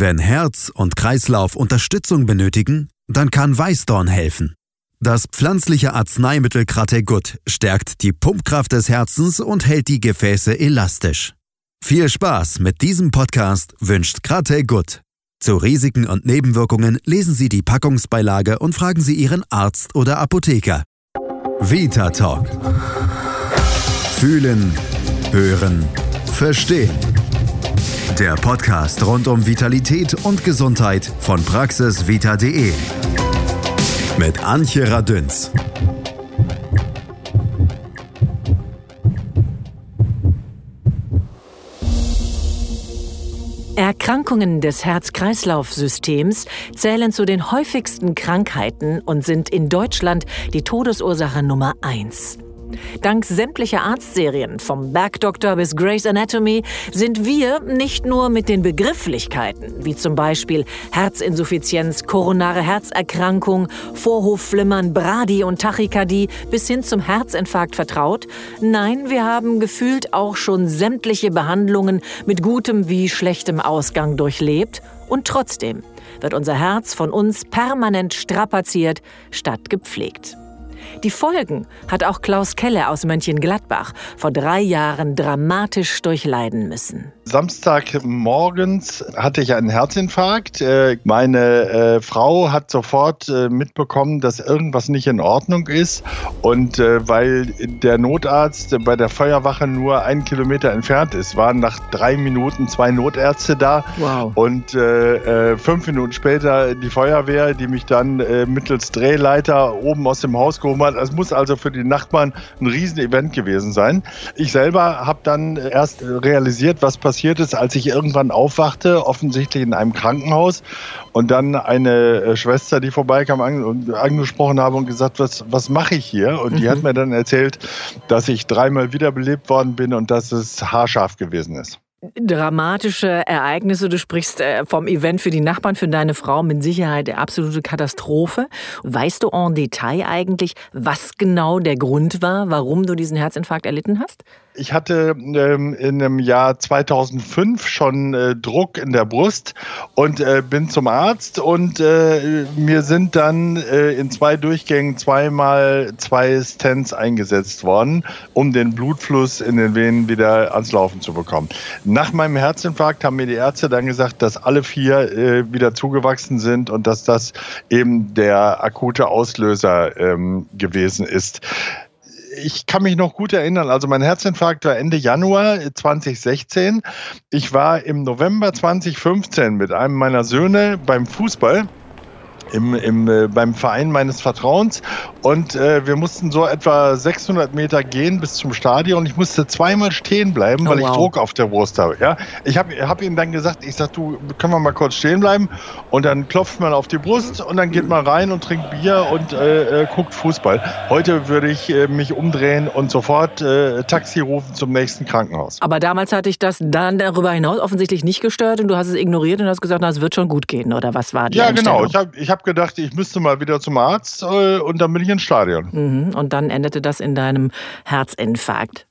Wenn Herz und Kreislauf Unterstützung benötigen, dann kann Weißdorn helfen. Das pflanzliche Arzneimittel Krategut stärkt die Pumpkraft des Herzens und hält die Gefäße elastisch. Viel Spaß mit diesem Podcast wünscht Krategut. Zu Risiken und Nebenwirkungen lesen Sie die Packungsbeilage und fragen Sie Ihren Arzt oder Apotheker. Vita Talk. Fühlen, hören, verstehen. Der Podcast rund um Vitalität und Gesundheit von praxisvita.de. Mit Antje Radünz. Erkrankungen des Herz-Kreislauf-Systems zählen zu den häufigsten Krankheiten und sind in Deutschland die Todesursache Nummer eins. Dank sämtlicher Arztserien, vom Bergdoktor bis Grey's Anatomy, sind wir nicht nur mit den Begrifflichkeiten, wie zum Beispiel Herzinsuffizienz, koronare Herzerkrankung, Vorhofflimmern, Brady und Tachykardie bis hin zum Herzinfarkt vertraut. Nein, wir haben gefühlt auch schon sämtliche Behandlungen mit gutem wie schlechtem Ausgang durchlebt. Und trotzdem wird unser Herz von uns permanent strapaziert statt gepflegt. Die Folgen hat auch Klaus Kelle aus Mönchengladbach vor drei Jahren dramatisch durchleiden müssen. Samstagmorgens hatte ich einen Herzinfarkt. Äh, meine äh, Frau hat sofort äh, mitbekommen, dass irgendwas nicht in Ordnung ist. Und weil der Notarzt bei der Feuerwache nur einen Kilometer entfernt ist, waren nach drei Minuten zwei Notärzte da. Wow. Und fünf Minuten später die Feuerwehr, die mich dann mittels Drehleiter oben aus dem Haus gehoben hat. Es muss also für die Nachbarn ein Riesenevent gewesen sein. Ich selber habe dann erst realisiert, was passiert passiert ist, als ich irgendwann aufwachte, offensichtlich in einem Krankenhaus und dann eine äh, Schwester, die vorbeikam und angesprochen habe und gesagt, was, was mache ich hier? Und die mhm. hat mir dann erzählt, dass ich dreimal wiederbelebt worden bin und dass es haarscharf gewesen ist. Dramatische Ereignisse. Du sprichst äh, vom Event für die Nachbarn, für deine Frau mit Sicherheit eine absolute Katastrophe. Weißt du en Detail eigentlich, was genau der Grund war, warum du diesen Herzinfarkt erlitten hast? Ich hatte ähm, in dem Jahr 2005 schon äh, Druck in der Brust und äh, bin zum Arzt und äh, mir sind dann äh, in zwei Durchgängen zweimal zwei Stents eingesetzt worden, um den Blutfluss in den Venen wieder ans Laufen zu bekommen. Nach meinem Herzinfarkt haben mir die Ärzte dann gesagt, dass alle vier äh, wieder zugewachsen sind und dass das eben der akute Auslöser ähm, gewesen ist ich kann mich noch gut erinnern. Also mein Herzinfarkt war Ende Januar 2016. Ich war im November 2015 mit einem meiner Söhne beim Fußball im, im, äh, beim Verein meines Vertrauens. Und äh, wir mussten so etwa 600 Meter gehen bis zum Stadion. Ich musste zweimal stehen bleiben, weil oh, wow. ich Druck auf der Brust habe. Ja? Ich habe hab ihm dann gesagt, ich sag, du, können wir mal kurz stehen bleiben? Und dann klopft man auf die Brust und dann geht man rein und trinkt Bier und äh, äh, guckt Fußball. Heute würde ich äh, mich umdrehen und sofort äh, Taxi rufen zum nächsten Krankenhaus. Aber damals hatte ich das dann darüber hinaus offensichtlich nicht gestört und du hast es ignoriert und hast gesagt, na, es wird schon gut gehen, oder was war die Ja, genau. Ich habe ich hab habe gedacht, ich müsste mal wieder zum Arzt äh, und dann bin ich ins Stadion. Mhm. Und dann endete das in deinem Herzinfarkt.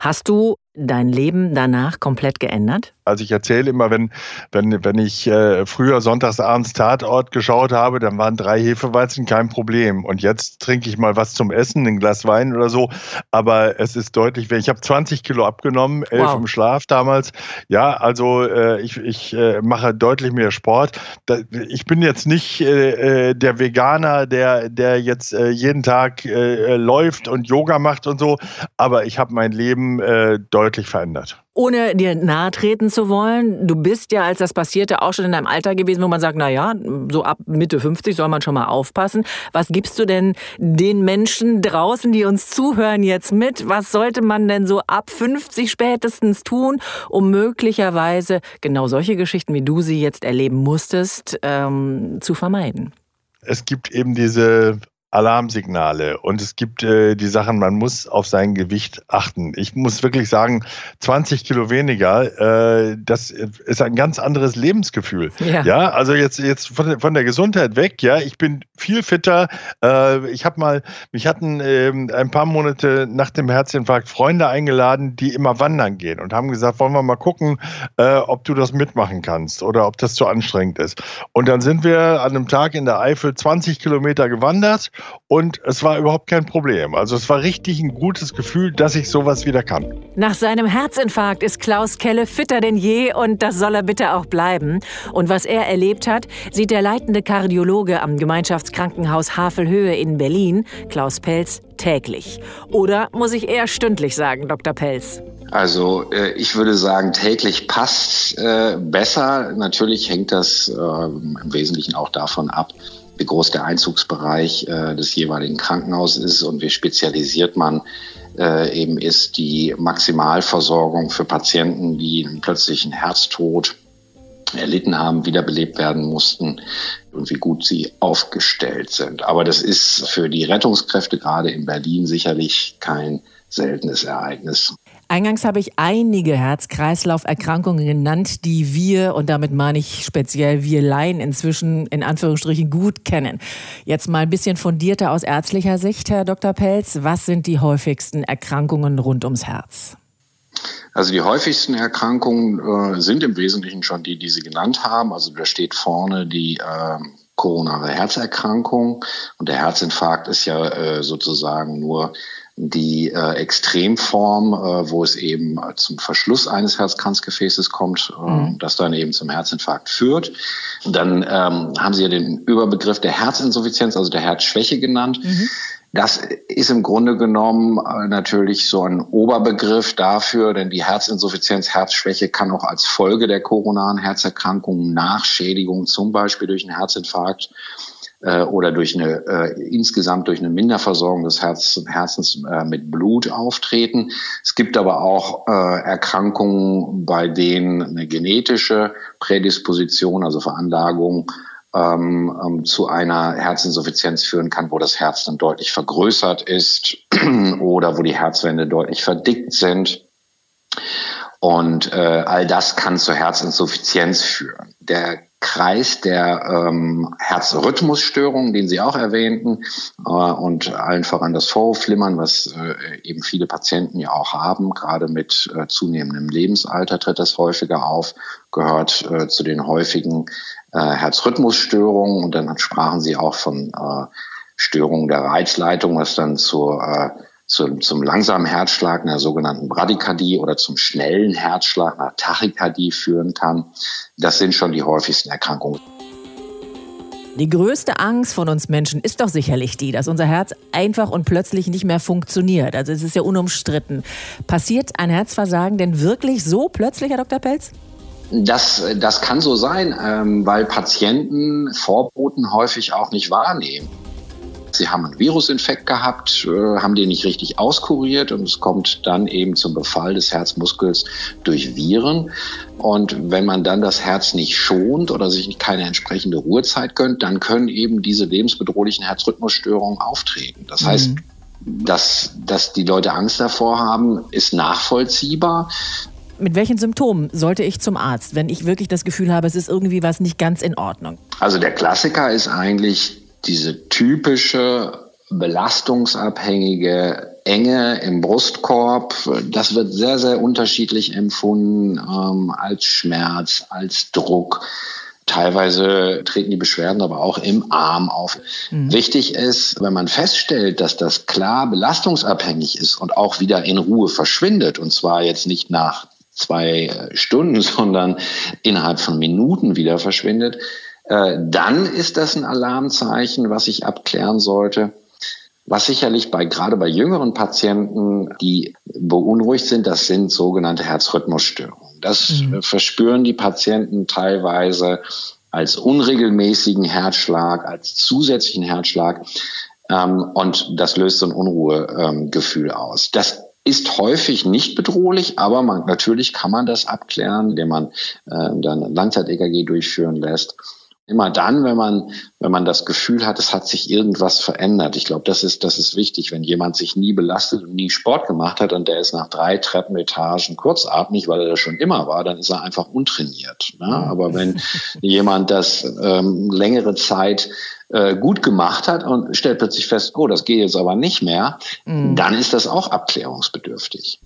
Hast du dein Leben danach komplett geändert? Also ich erzähle immer, wenn, wenn, wenn ich äh, früher sonntagsabends Tatort geschaut habe, dann waren drei Hefeweizen kein Problem. Und jetzt trinke ich mal was zum Essen, ein Glas Wein oder so. Aber es ist deutlich, ich habe 20 Kilo abgenommen, elf wow. im Schlaf damals. Ja, also äh, ich, ich äh, mache deutlich mehr Sport. Da, ich bin jetzt nicht äh, äh, der Veganer, der, der jetzt äh, jeden Tag läuft und Yoga macht und so. Aber ich habe mein Leben äh, deutlich verändert. Ohne dir nahe treten zu wollen, du bist ja, als das passierte, auch schon in einem Alter gewesen, wo man sagt, na ja, so ab Mitte 50 soll man schon mal aufpassen. Was gibst du denn den Menschen draußen, die uns zuhören, jetzt mit? Was sollte man denn so ab 50 spätestens tun, um möglicherweise genau solche Geschichten, wie du sie jetzt erleben musstest, ähm, zu vermeiden? Es gibt eben diese Alarmsignale und es gibt äh, die Sachen, man muss auf sein Gewicht achten. Ich muss wirklich sagen, 20 Kilo weniger, äh, das ist ein ganz anderes Lebensgefühl. Ja, ja also jetzt, jetzt von, von, der Gesundheit weg, ja, ich bin viel fitter. Äh, ich habe mal, mich hatten ähm, ein paar Monate nach dem Herzinfarkt Freunde eingeladen, die immer wandern gehen und haben gesagt, wollen wir mal gucken, äh, ob du das mitmachen kannst oder ob das zu anstrengend ist. Und dann sind wir an einem Tag in der Eifel 20 Kilometer gewandert und es war überhaupt kein Problem. Also es war richtig ein gutes Gefühl, dass ich sowas wieder kann. Nach seinem Herzinfarkt ist Klaus Kelle fitter denn je und das soll er bitte auch bleiben. Und was er erlebt hat, sieht der leitende Kardiologe am Gemeinschaftskrankenhaus Havelhöhe in Berlin, Klaus Pelz, täglich. Oder muss ich eher stündlich sagen, Dr. Pelz? Also äh, ich würde sagen, täglich passt äh, besser. Natürlich hängt das äh, im Wesentlichen auch davon ab, wie groß der Einzugsbereich äh, des jeweiligen Krankenhauses ist und wie spezialisiert man äh, eben ist. Die Maximalversorgung für Patienten, die einen plötzlichen Herztod erlitten haben, wiederbelebt werden mussten und wie gut sie aufgestellt sind. Aber das ist für die Rettungskräfte gerade in Berlin sicherlich kein seltenes Ereignis. Eingangs habe ich einige Herz-Kreislauf-Erkrankungen genannt, die wir, und damit meine ich speziell wir Laien, inzwischen in Anführungsstrichen gut kennen. Jetzt mal ein bisschen fundierter aus ärztlicher Sicht, Herr Dr. Pelz. Was sind die häufigsten Erkrankungen rund ums Herz? Also die häufigsten Erkrankungen äh, sind im Wesentlichen schon die, die Sie genannt haben. Also da steht vorne die äh, koronare Herzerkrankung und der Herzinfarkt ist ja äh, sozusagen nur die äh, Extremform, äh, wo es eben zum Verschluss eines Herzkranzgefäßes kommt, äh, mhm. das dann eben zum Herzinfarkt führt. Dann ähm, haben Sie ja den Überbegriff der Herzinsuffizienz, also der Herzschwäche genannt. Mhm. Das ist im Grunde genommen äh, natürlich so ein Oberbegriff dafür, denn die Herzinsuffizienz, Herzschwäche kann auch als Folge der koronaren Herzerkrankung Nachschädigung, zum Beispiel durch einen Herzinfarkt äh, oder durch eine äh, insgesamt durch eine Minderversorgung des Herz, Herzens äh, mit Blut auftreten. Es gibt aber auch äh, Erkrankungen, bei denen eine genetische Prädisposition, also Veranlagung ähm, ähm, zu einer Herzinsuffizienz führen kann, wo das Herz dann deutlich vergrößert ist oder wo die Herzwände deutlich verdickt sind. Und äh, all das kann zur Herzinsuffizienz führen. Der Kreis der ähm, Herzrhythmusstörungen, den Sie auch erwähnten, äh, und allen voran das Vorhofflimmern, was äh, eben viele Patienten ja auch haben, gerade mit äh, zunehmendem Lebensalter tritt das häufiger auf, gehört äh, zu den häufigen äh, Herzrhythmusstörungen. Und dann sprachen Sie auch von äh, Störungen der Reizleitung, was dann zur äh, zum, zum langsamen Herzschlag, einer sogenannten Bradykardie oder zum schnellen Herzschlag, einer Tachykardie führen kann. Das sind schon die häufigsten Erkrankungen. Die größte Angst von uns Menschen ist doch sicherlich die, dass unser Herz einfach und plötzlich nicht mehr funktioniert. Also es ist ja unumstritten. Passiert ein Herzversagen denn wirklich so plötzlich, Herr Dr. Pelz? Das, das kann so sein, ähm, weil Patienten Vorboten häufig auch nicht wahrnehmen. Sie haben einen Virusinfekt gehabt, äh, haben den nicht richtig auskuriert und es kommt dann eben zum Befall des Herzmuskels durch Viren. Und wenn man dann das Herz nicht schont oder sich keine entsprechende Ruhezeit gönnt, dann können eben diese lebensbedrohlichen Herzrhythmusstörungen auftreten. Das mhm. heißt, dass, dass die Leute Angst davor haben, ist nachvollziehbar. Mit welchen Symptomen sollte ich zum Arzt, wenn ich wirklich das Gefühl habe, es ist irgendwie was nicht ganz in Ordnung? Also der Klassiker ist eigentlich diese typische belastungsabhängige Enge im Brustkorb, das wird sehr, sehr unterschiedlich empfunden ähm, als Schmerz, als Druck. Teilweise treten die Beschwerden aber auch im Arm auf. Mhm. Wichtig ist, wenn man feststellt, dass das klar belastungsabhängig ist und auch wieder in Ruhe verschwindet, und zwar jetzt nicht nach zwei Stunden, sondern innerhalb von Minuten wieder verschwindet, äh, dann ist das ein Alarmzeichen, was ich abklären sollte. Was sicherlich bei, gerade bei jüngeren Patienten, die beunruhigt sind, das sind sogenannte Herzrhythmusstörungen. Das mhm. verspüren die Patienten teilweise als unregelmäßigen Herzschlag, als zusätzlichen Herzschlag. Ähm, und das löst so ein Unruhegefühl ähm, aus. Das ist häufig nicht bedrohlich, aber man, natürlich kann man das abklären, indem man äh, dann Langzeit-EKG durchführen lässt Immer dann, wenn man, wenn man das Gefühl hat, es hat sich irgendwas verändert. Ich glaube, das ist, das ist wichtig. Wenn jemand sich nie belastet und nie Sport gemacht hat und der ist nach drei Treppenetagen kurzatmig, weil er das schon immer war, dann ist er einfach untrainiert. Ne? Aber wenn jemand das ähm, längere Zeit äh, gut gemacht hat und stellt plötzlich fest, oh, das geht jetzt aber nicht mehr, mhm. dann ist das auch abklärungsbedürftig.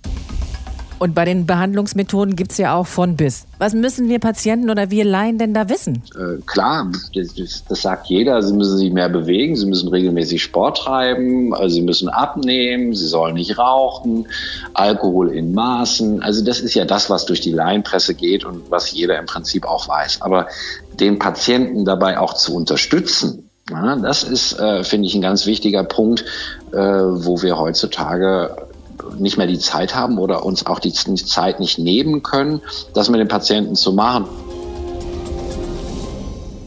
Und bei den Behandlungsmethoden gibt es ja auch von bis. Was müssen wir Patienten oder wir Laien denn da wissen? Äh, klar, das, das, sagt jeder. Sie müssen sich mehr bewegen, sie müssen regelmäßig Sport treiben, also sie müssen abnehmen, sie sollen nicht rauchen, Alkohol in Maßen. Also das ist ja das, was durch die Laienpresse geht und was jeder im Prinzip auch weiß. Aber den Patienten dabei auch zu unterstützen, ja, das ist, äh, finde ich, ein ganz wichtiger Punkt, äh, wo wir heutzutage nicht mehr die Zeit haben oder uns auch die Zeit nicht nehmen können, das mit den Patienten zu machen.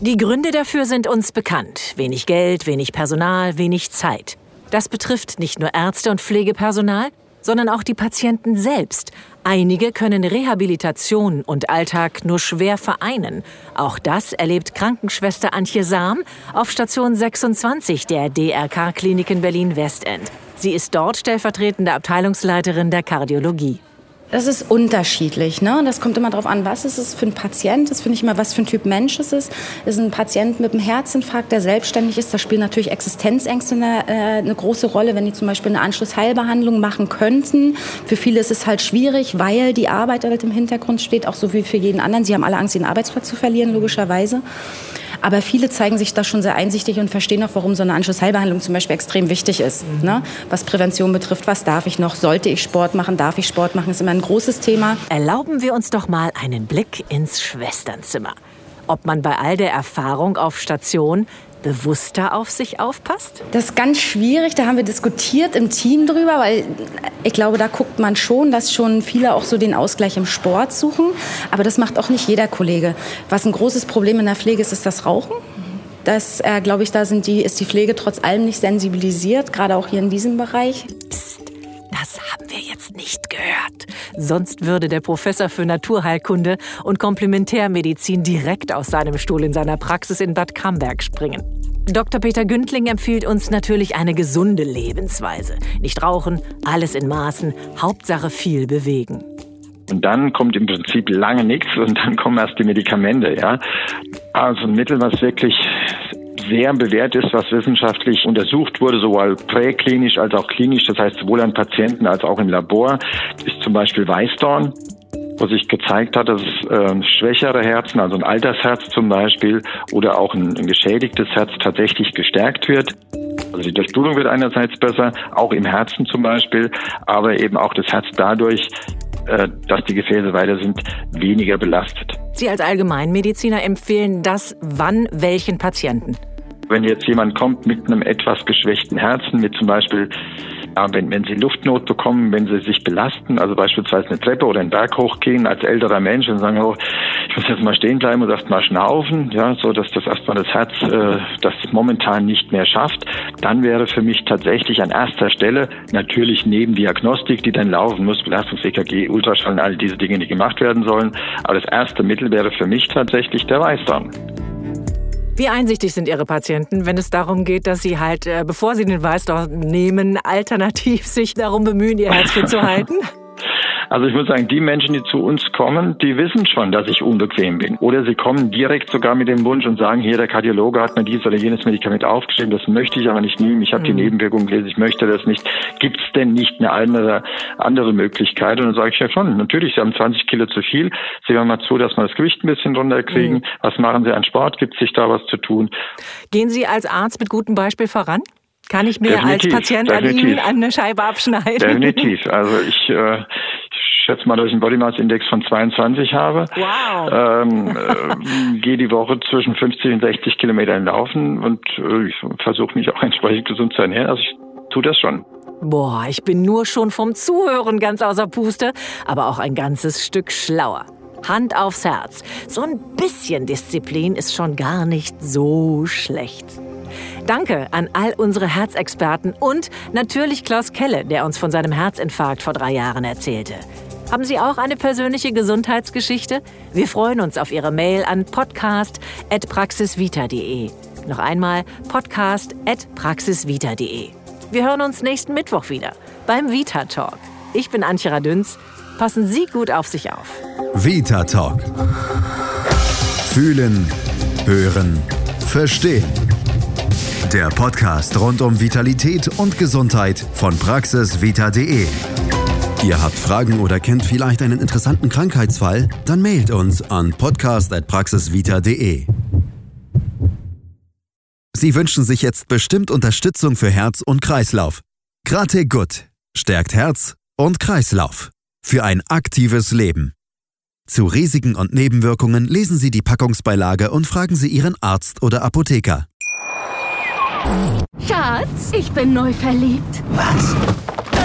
Die Gründe dafür sind uns bekannt. Wenig Geld, wenig Personal, wenig Zeit. Das betrifft nicht nur Ärzte und Pflegepersonal, sondern auch die Patienten selbst. Einige können Rehabilitation und Alltag nur schwer vereinen. Auch das erlebt Krankenschwester Antje Sam auf Station 26 der DRK Klinik in Berlin-Westend. Sie ist dort stellvertretende Abteilungsleiterin der Kardiologie. Das ist unterschiedlich. Ne? Das kommt immer darauf an, was ist es für ein Patient. Das finde ich immer, was für ein Typ Mensch es ist. Ist ein Patient mit einem Herzinfarkt, der selbstständig ist. Da spielen natürlich Existenzängste eine, äh, eine große Rolle, wenn die zum Beispiel eine Anschlussheilbehandlung machen könnten. Für viele ist es halt schwierig, weil die Arbeit halt im Hintergrund steht, auch so wie für jeden anderen. Sie haben alle Angst, ihren Arbeitsplatz zu verlieren, logischerweise. Aber viele zeigen sich da schon sehr einsichtig und verstehen auch, warum so eine Anschlussheilbehandlung zum Beispiel extrem wichtig ist. Ne? Was Prävention betrifft, was darf ich noch? Sollte ich Sport machen? Darf ich Sport machen? Ist immer ein großes Thema. Erlauben wir uns doch mal einen Blick ins Schwesternzimmer. Ob man bei all der Erfahrung auf Station bewusster auf sich aufpasst? Das ist ganz schwierig. Da haben wir diskutiert im Team drüber, weil ich glaube, da guckt man schon, dass schon viele auch so den Ausgleich im Sport suchen. Aber das macht auch nicht jeder Kollege. Was ein großes Problem in der Pflege ist, ist das Rauchen. Das, äh, glaube ich, da sind die, ist die Pflege trotz allem nicht sensibilisiert, gerade auch hier in diesem Bereich. Psst, Sonst würde der Professor für Naturheilkunde und Komplementärmedizin direkt aus seinem Stuhl in seiner Praxis in Bad Camberg springen. Dr. Peter Gündling empfiehlt uns natürlich eine gesunde Lebensweise. Nicht rauchen, alles in Maßen, Hauptsache viel bewegen. Und dann kommt im Prinzip lange nichts und dann kommen erst die Medikamente, ja. Also ein Mittel, was wirklich sehr bewährt ist, was wissenschaftlich untersucht wurde, sowohl präklinisch als auch klinisch, das heißt sowohl an Patienten als auch im Labor, zum Beispiel Weißdorn wo sich gezeigt hat, dass äh, schwächere Herzen, also ein Altersherz zum Beispiel oder auch ein, ein geschädigtes Herz tatsächlich gestärkt wird. Also die Durchblutung wird einerseits besser, auch im Herzen zum Beispiel, aber eben auch das Herz dadurch, äh, dass die Gefäße weiter sind, weniger belastet. Sie als Allgemeinmediziner empfehlen das wann welchen Patienten? Wenn jetzt jemand kommt mit einem etwas geschwächten Herzen, mit zum Beispiel ja, wenn, wenn sie Luftnot bekommen, wenn sie sich belasten, also beispielsweise eine Treppe oder einen Berg hochgehen als älterer Mensch und sagen, oh, ich muss jetzt mal stehen bleiben und erst mal schnaufen, ja, so dass das erstmal das Herz äh, das momentan nicht mehr schafft, dann wäre für mich tatsächlich an erster Stelle natürlich neben Diagnostik, die dann laufen muss, Belastungs-EKG, Ultraschall, all diese Dinge, die gemacht werden sollen. Aber das erste Mittel wäre für mich tatsächlich der Weißdarm. Wie einsichtig sind Ihre Patienten, wenn es darum geht, dass Sie halt, äh, bevor Sie den Weißdorf nehmen, alternativ sich darum bemühen, Ihr Herz fit zu halten? Also ich muss sagen, die Menschen, die zu uns kommen, die wissen schon, dass ich unbequem bin. Oder sie kommen direkt sogar mit dem Wunsch und sagen, hier, der Kardiologe hat mir dies oder jenes Medikament aufgeschrieben, das möchte ich aber nicht nehmen, ich habe mhm. die Nebenwirkungen gelesen, ich möchte das nicht. Gibt es denn nicht eine andere, andere Möglichkeit? Und dann sage ich ja schon, natürlich, Sie haben 20 Kilo zu viel, sehen wir mal zu, dass wir das Gewicht ein bisschen runterkriegen. Mhm. Was machen Sie an Sport? Gibt es sich da was zu tun? Gehen Sie als Arzt mit gutem Beispiel voran? Kann ich mir definitiv, als Patient definitiv. an Ihnen eine Scheibe abschneiden? Definitiv. Also ich, äh, schätze mal, dass ich einen Body Mass Index von 22 habe. Wow. Ähm, äh, gehe die Woche zwischen 50 und 60 Kilometern laufen und äh, ich versuche mich auch entsprechend gesund zu ernähren. Also ich tue das schon. Boah, ich bin nur schon vom Zuhören ganz außer Puste, aber auch ein ganzes Stück schlauer. Hand aufs Herz. So ein bisschen Disziplin ist schon gar nicht so schlecht. Danke an all unsere Herzexperten und natürlich Klaus Kelle, der uns von seinem Herzinfarkt vor drei Jahren erzählte. Haben Sie auch eine persönliche Gesundheitsgeschichte? Wir freuen uns auf Ihre Mail an podcast.praxisvita.de. Noch einmal podcast.praxisvita.de. Wir hören uns nächsten Mittwoch wieder beim Vita Talk. Ich bin Antje Radünz. Passen Sie gut auf sich auf. Vita Talk. Fühlen, hören, verstehen. Der Podcast rund um Vitalität und Gesundheit von praxisvita.de. Ihr habt Fragen oder kennt vielleicht einen interessanten Krankheitsfall? Dann mailt uns an podcast.praxisvita.de. Sie wünschen sich jetzt bestimmt Unterstützung für Herz und Kreislauf. Krate Gut stärkt Herz und Kreislauf für ein aktives Leben. Zu Risiken und Nebenwirkungen lesen Sie die Packungsbeilage und fragen Sie Ihren Arzt oder Apotheker. Schatz, ich bin neu verliebt. Was?